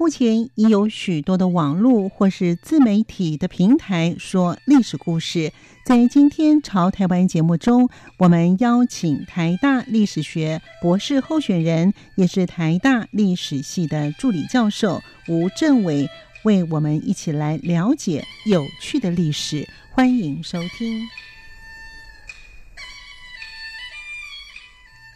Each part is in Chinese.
目前已有许多的网络或是自媒体的平台说历史故事。在今天《潮台湾》节目中，我们邀请台大历史学博士候选人，也是台大历史系的助理教授吴政伟，为我们一起来了解有趣的历史。欢迎收听。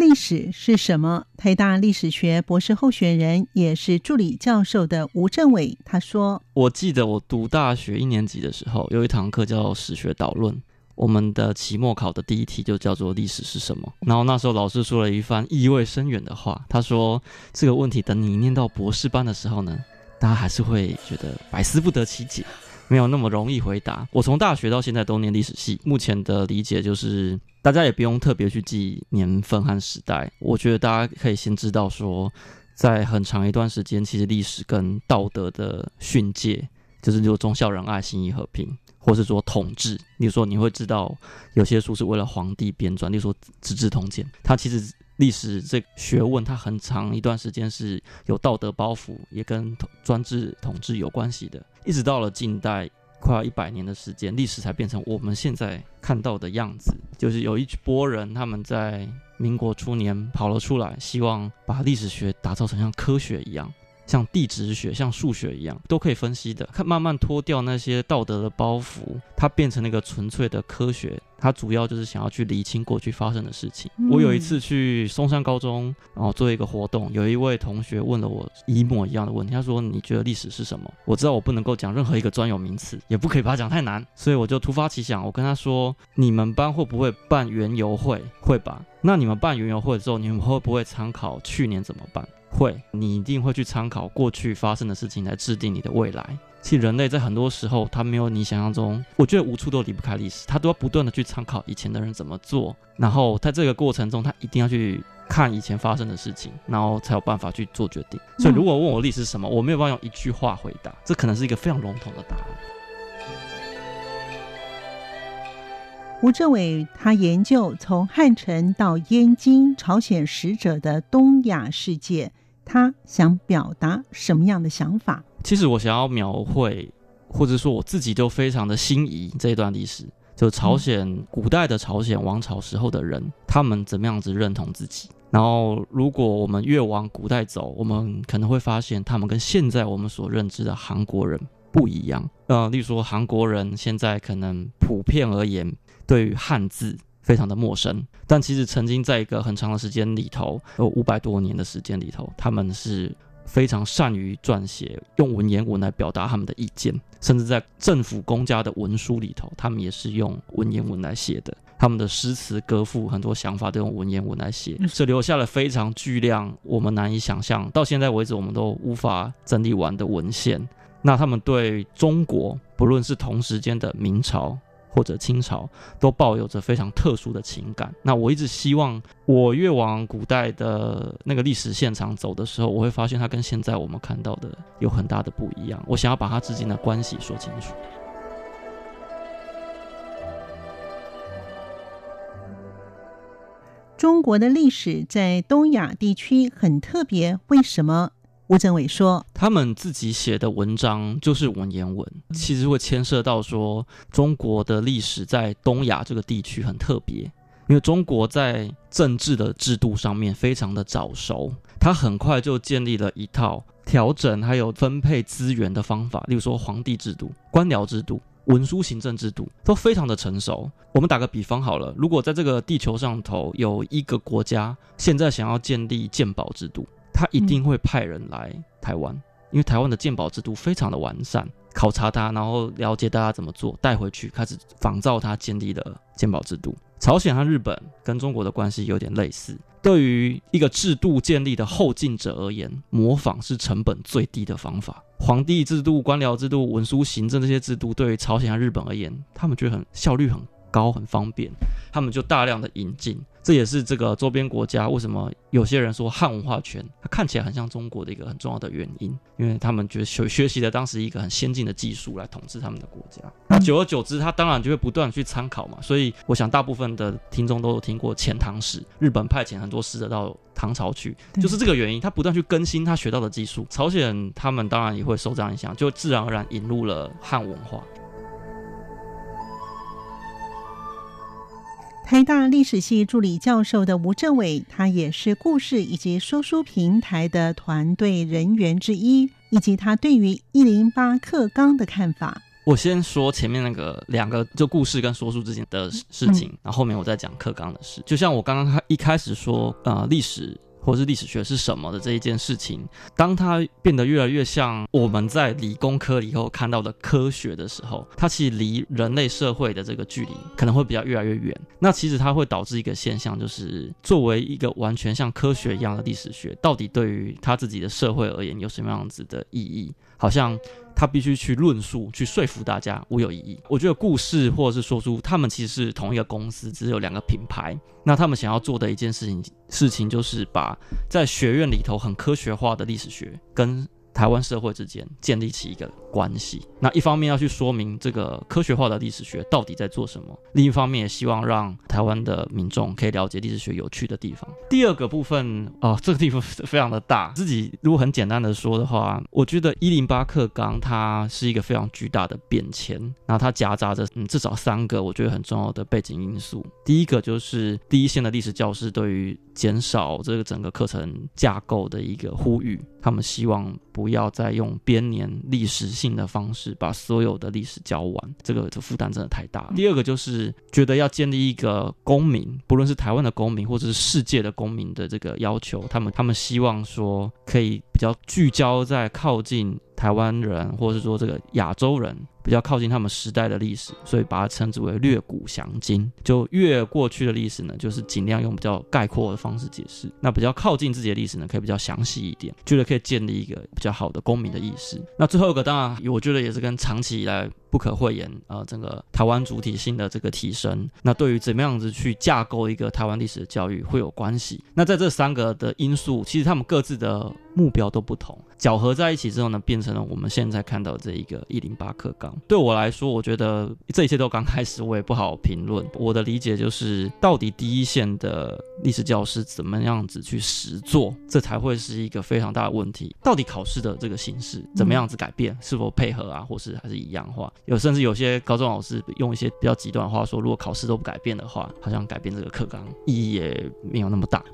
历史是什么？台大历史学博士候选人，也是助理教授的吴政伟他说：“我记得我读大学一年级的时候，有一堂课叫史学导论。我们的期末考的第一题就叫做‘历史是什么’。然后那时候老师说了一番意味深远的话，他说这个问题等你念到博士班的时候呢，大家还是会觉得百思不得其解。”没有那么容易回答。我从大学到现在都念历史系，目前的理解就是，大家也不用特别去记年份和时代。我觉得大家可以先知道说，在很长一段时间，其实历史跟道德的训诫，就是说忠孝仁爱、信义和平，或是说统治。例如说，你会知道有些书是为了皇帝编撰，例如说《资治通鉴》，它其实。历史这学问，它很长一段时间是有道德包袱，也跟专制统治有关系的。一直到了近代，快要一百年的时间，历史才变成我们现在看到的样子。就是有一波人，他们在民国初年跑了出来，希望把历史学打造成像科学一样。像地质学、像数学一样，都可以分析的。看，慢慢脱掉那些道德的包袱，它变成那个纯粹的科学。它主要就是想要去理清过去发生的事情。嗯、我有一次去松山高中，然后做一个活动，有一位同学问了我一模一样的问题。他说：“你觉得历史是什么？”我知道我不能够讲任何一个专有名词，也不可以把它讲太难，所以我就突发奇想，我跟他说：“你们班会不会办园游会？会吧？那你们办园游会之后，你们会不会参考去年怎么办？”会，你一定会去参考过去发生的事情来制定你的未来。其实人类在很多时候，他没有你想象中，我觉得无处都离不开历史，他都要不断的去参考以前的人怎么做，然后在这个过程中，他一定要去看以前发生的事情，然后才有办法去做决定。所以，如果问我历史是什么，我没有办法用一句话回答，这可能是一个非常笼统的答案。吴政伟他研究从汉城到燕京朝鲜使者的东亚世界。他想表达什么样的想法？其实我想要描绘，或者说我自己就非常的心仪这一段历史，就朝鲜古代的朝鲜王朝时候的人，他们怎么样子认同自己。然后，如果我们越往古代走，我们可能会发现，他们跟现在我们所认知的韩国人不一样。呃，例如说，韩国人现在可能普遍而言，对于汉字。非常的陌生，但其实曾经在一个很长的时间里头，有五百多年的时间里头，他们是非常善于撰写，用文言文来表达他们的意见，甚至在政府公家的文书里头，他们也是用文言文来写的。他们的诗词歌赋很多想法都用文言文来写，这留下了非常巨量我们难以想象，到现在为止我们都无法整理完的文献。那他们对中国，不论是同时间的明朝，或者清朝都抱有着非常特殊的情感。那我一直希望，我越往古代的那个历史现场走的时候，我会发现它跟现在我们看到的有很大的不一样。我想要把它之间的关系说清楚。中国的历史在东亚地区很特别，为什么？吴政伟说：“他们自己写的文章就是文言文，其实会牵涉到说中国的历史在东亚这个地区很特别，因为中国在政治的制度上面非常的早熟，他很快就建立了一套调整还有分配资源的方法，例如说皇帝制度、官僚制度、文书行政制度都非常的成熟。我们打个比方好了，如果在这个地球上头有一个国家现在想要建立鉴宝制度。”他一定会派人来台湾，因为台湾的鉴宝制度非常的完善，考察他，然后了解大家怎么做，带回去开始仿照他建立的鉴宝制度。朝鲜和日本跟中国的关系有点类似。对于一个制度建立的后进者而言，模仿是成本最低的方法。皇帝制度、官僚制度、文书行政这些制度，对于朝鲜和日本而言，他们觉得很效率很高，很方便，他们就大量的引进。这也是这个周边国家为什么有些人说汉文化圈它看起来很像中国的一个很重要的原因，因为他们觉得学学习了当时一个很先进的技术来统治他们的国家。那久而久之，他当然就会不断去参考嘛。所以我想大部分的听众都有听过遣唐史，日本派遣很多使者到唐朝去，就是这个原因。他不断去更新他学到的技术，朝鲜他们当然也会受这样影响，就自然而然引入了汉文化。台大历史系助理教授的吴政伟，他也是故事以及说书平台的团队人员之一，以及他对于一零八课纲的看法。我先说前面那个两个，就故事跟说书之间的事情，嗯、然后后面我再讲课纲的事。就像我刚刚一开始说，呃，历史。或是历史学是什么的这一件事情，当它变得越来越像我们在理工科以后看到的科学的时候，它其实离人类社会的这个距离可能会比较越来越远。那其实它会导致一个现象，就是作为一个完全像科学一样的历史学，到底对于他自己的社会而言有什么样子的意义？好像。他必须去论述、去说服大家，我有异议。我觉得故事或者是说出，他们其实是同一个公司，只有两个品牌。那他们想要做的一件事情，事情就是把在学院里头很科学化的历史学跟台湾社会之间建立起一个关系。那一方面要去说明这个科学化的历史学到底在做什么，另一方面也希望让台湾的民众可以了解历史学有趣的地方。第二个部分哦，这个地方非常的大。自己如果很简单的说的话，我觉得一零八课纲它是一个非常巨大的变迁，然后它夹杂着嗯至少三个我觉得很重要的背景因素。第一个就是第一线的历史教师对于减少这个整个课程架构的一个呼吁，他们希望不要再用编年历史性的方式把所有的历史教完，这个这负担真的太大了。第二个就是觉得要建立一个公民，不论是台湾的公民或者是世界的公民的这个要求，他们他们希望说可以比较聚焦在靠近。台湾人，或者是说这个亚洲人，比较靠近他们时代的历史，所以把它称之为略古详今。就越过去的历史呢，就是尽量用比较概括的方式解释；那比较靠近自己的历史呢，可以比较详细一点，觉得可以建立一个比较好的公民的意识。那最后一个，当然我觉得也是跟长期以来不可讳言，呃，整个台湾主体性的这个提升，那对于怎么样子去架构一个台湾历史的教育会有关系。那在这三个的因素，其实他们各自的目标都不同。搅合在一起之后呢，变成了我们现在看到这一个一零八课纲。对我来说，我觉得这一切都刚开始，我也不好评论。我的理解就是，到底第一线的历史教师怎么样子去实做，这才会是一个非常大的问题。到底考试的这个形式怎么样子改变，是否配合啊，或是还是一样化？有甚至有些高中老师用一些比较极端的话说，如果考试都不改变的话，好像改变这个课纲意义也没有那么大。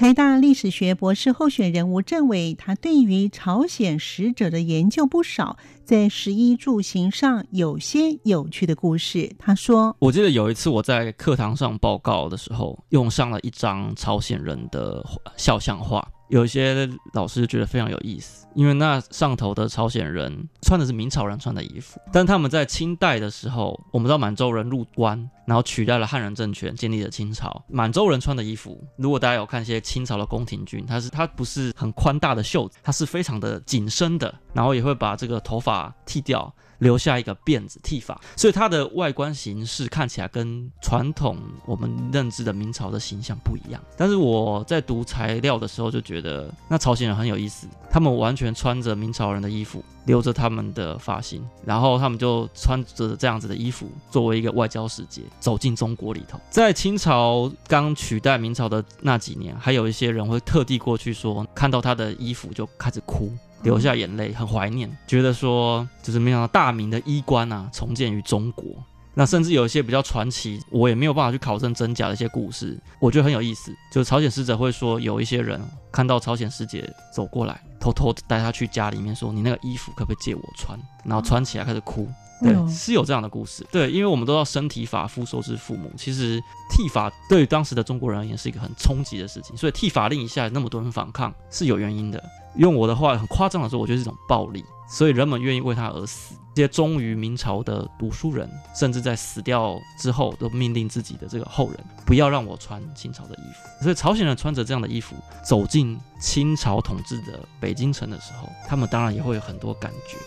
台大历史学博士候选人吴政委，他对于朝鲜使者的研究不少，在食衣住行上有些有趣的故事。他说：“我记得有一次我在课堂上报告的时候，用上了一张朝鲜人的肖像画。”有一些老师觉得非常有意思，因为那上头的朝鲜人穿的是明朝人穿的衣服，但他们在清代的时候，我们知道满洲人入关，然后取代了汉人政权，建立了清朝。满洲人穿的衣服，如果大家有看一些清朝的宫廷剧，它是它不是很宽大的袖子，它是非常的紧身的，然后也会把这个头发剃掉。留下一个辫子剃发，所以它的外观形式看起来跟传统我们认知的明朝的形象不一样。但是我在读材料的时候就觉得，那朝鲜人很有意思，他们完全穿着明朝人的衣服，留着他们的发型，然后他们就穿着这样子的衣服，作为一个外交使节走进中国里头。在清朝刚取代明朝的那几年，还有一些人会特地过去说，看到他的衣服就开始哭。流下眼泪，很怀念，觉得说就是没想到大明的衣冠啊重建于中国。那甚至有一些比较传奇，我也没有办法去考证真假的一些故事，我觉得很有意思。就朝鲜使者会说，有一些人看到朝鲜使节走过来，偷偷带他去家里面说：“你那个衣服可不可以借我穿？”然后穿起来开始哭。对，是有这样的故事。对，因为我们都知道身体发肤受之父母，其实剃发对于当时的中国人而言是一个很冲击的事情，所以剃发令一下那么多人反抗是有原因的。用我的话很夸张的说，我觉得是一种暴力，所以人们愿意为他而死。这些忠于明朝的读书人，甚至在死掉之后，都命令自己的这个后人不要让我穿清朝的衣服。所以朝鲜人穿着这样的衣服走进清朝统治的北京城的时候，他们当然也会有很多感觉。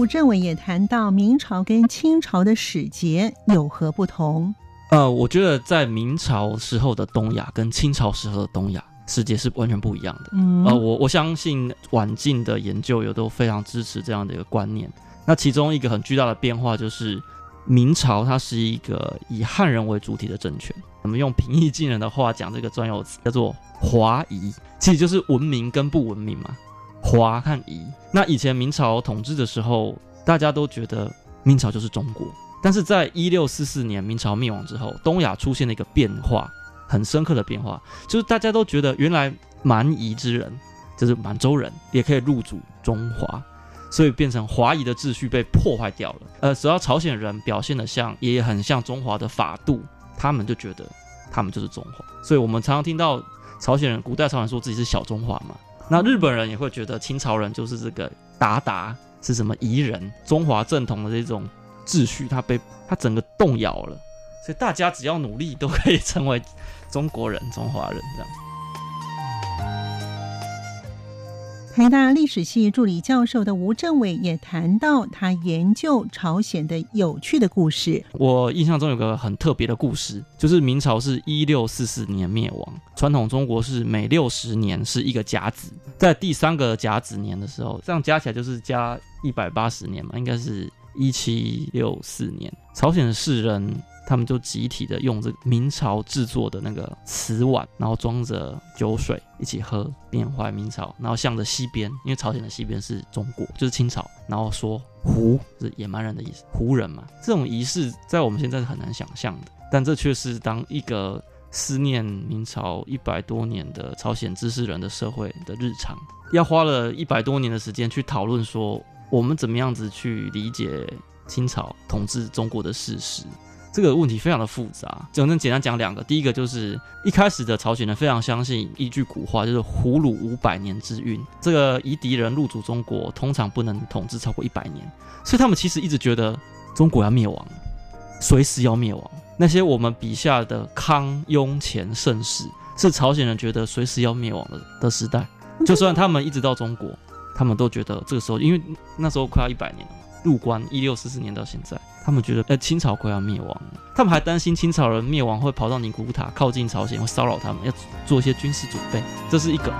吴振伟也谈到明朝跟清朝的使节有何不同？呃，我觉得在明朝时候的东亚跟清朝时候的东亚使节是完全不一样的。嗯，呃，我我相信晚近的研究也都非常支持这样的一个观念。那其中一个很巨大的变化就是，明朝它是一个以汉人为主体的政权。我们用平易近人的话讲这个专有词叫做“华夷”，其实就是文明跟不文明嘛，“华”和“夷”。那以前明朝统治的时候，大家都觉得明朝就是中国。但是在一六四四年明朝灭亡之后，东亚出现了一个变化，很深刻的变化，就是大家都觉得原来蛮夷之人，就是满洲人，也可以入主中华，所以变成华夷的秩序被破坏掉了。呃，只要朝鲜人表现得像，也很像中华的法度，他们就觉得他们就是中华。所以我们常常听到朝鲜人，古代朝鲜人说自己是小中华嘛。那日本人也会觉得清朝人就是这个鞑靼是什么夷人，中华正统的这种。秩序，他被他整个动摇了，所以大家只要努力，都可以成为中国人、中华人这样。台大历史系助理教授的吴政伟也谈到他研究朝鲜的有趣的故事。我印象中有个很特别的故事，就是明朝是一六四四年灭亡，传统中国是每六十年是一个甲子，在第三个甲子年的时候，这样加起来就是加一百八十年嘛，应该是。一七六四年，朝鲜的士人他们就集体的用这个明朝制作的那个瓷碗，然后装着酒水一起喝，缅怀明朝，然后向着西边，因为朝鲜的西边是中国，就是清朝，然后说胡是野蛮人的意思，胡人嘛。这种仪式在我们现在是很难想象的，但这却是当一个思念明朝一百多年的朝鲜知识人的社会的日常，要花了一百多年的时间去讨论说。我们怎么样子去理解清朝统治中国的事实？这个问题非常的复杂。只能简单讲两个。第一个就是一开始的朝鲜人非常相信一句古话，就是“胡虏五百年之运”。这个夷狄人入主中国，通常不能统治超过一百年，所以他们其实一直觉得中国要灭亡，随时要灭亡。那些我们笔下的康雍乾盛世，是朝鲜人觉得随时要灭亡的的时代。就算他们一直到中国。他们都觉得这个时候，因为那时候快要一百年了，入关一六四四年到现在，他们觉得呃清朝快要灭亡了，他们还担心清朝人灭亡会跑到宁古塔靠近朝鲜，会骚扰他们，要做一些军事准备。这是一个。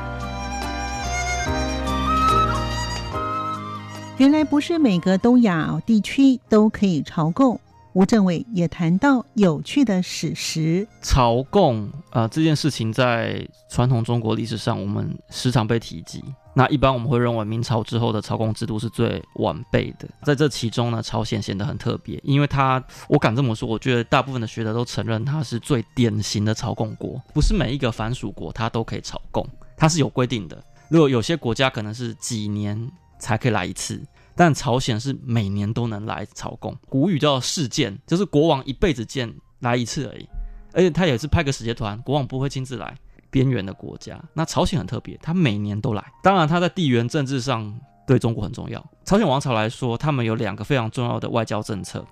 原来不是每个东亚地区都可以朝贡。吴振伟也谈到有趣的史实，朝贡啊、这件事情在传统中国历史上，我们时常被提及。那一般我们会认为明朝之后的朝贡制度是最完备的，在这其中呢，朝鲜显得很特别，因为它，我敢这么说，我觉得大部分的学者都承认它是最典型的朝贡国。不是每一个藩属国它都可以朝贡，它是有规定的。如果有些国家可能是几年才可以来一次，但朝鲜是每年都能来朝贡。古语叫世见，就是国王一辈子见来一次而已，而且他也是派个使节团，国王不会亲自来。边缘的国家，那朝鲜很特别，他每年都来。当然，他在地缘政治上对中国很重要。朝鲜王朝来说，他们有两个非常重要的外交政策，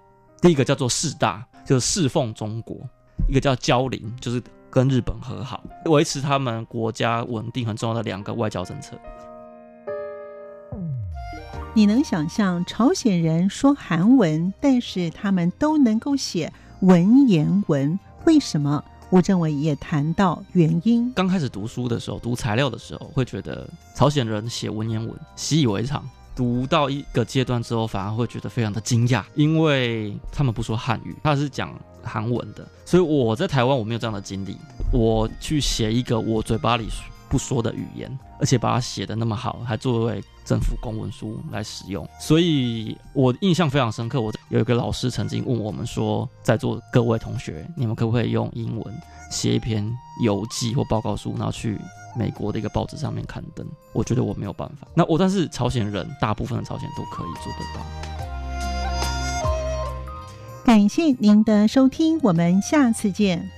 第一个叫做事大，就是侍奉中国；一个叫交邻，就是跟日本和好，维持他们国家稳定很重要的两个外交政策。你能想象朝鲜人说韩文，但是他们都能够写文言文，为什么？吴振伟也谈到原因。刚开始读书的时候，读材料的时候，会觉得朝鲜人写文言文习以为常。读到一个阶段之后，反而会觉得非常的惊讶，因为他们不说汉语，他是讲韩文的。所以我在台湾我没有这样的经历，我去写一个我嘴巴里不说的语言，而且把它写得那么好，还作为政府公文书来使用，所以我印象非常深刻。我有一个老师曾经问我们说，在座各位同学，你们可不可以用英文写一篇游记或报告书，然后去美国的一个报纸上面刊登？我觉得我没有办法。那我但是朝鲜人，大部分的朝鲜都可以做得到。感谢您的收听，我们下次见。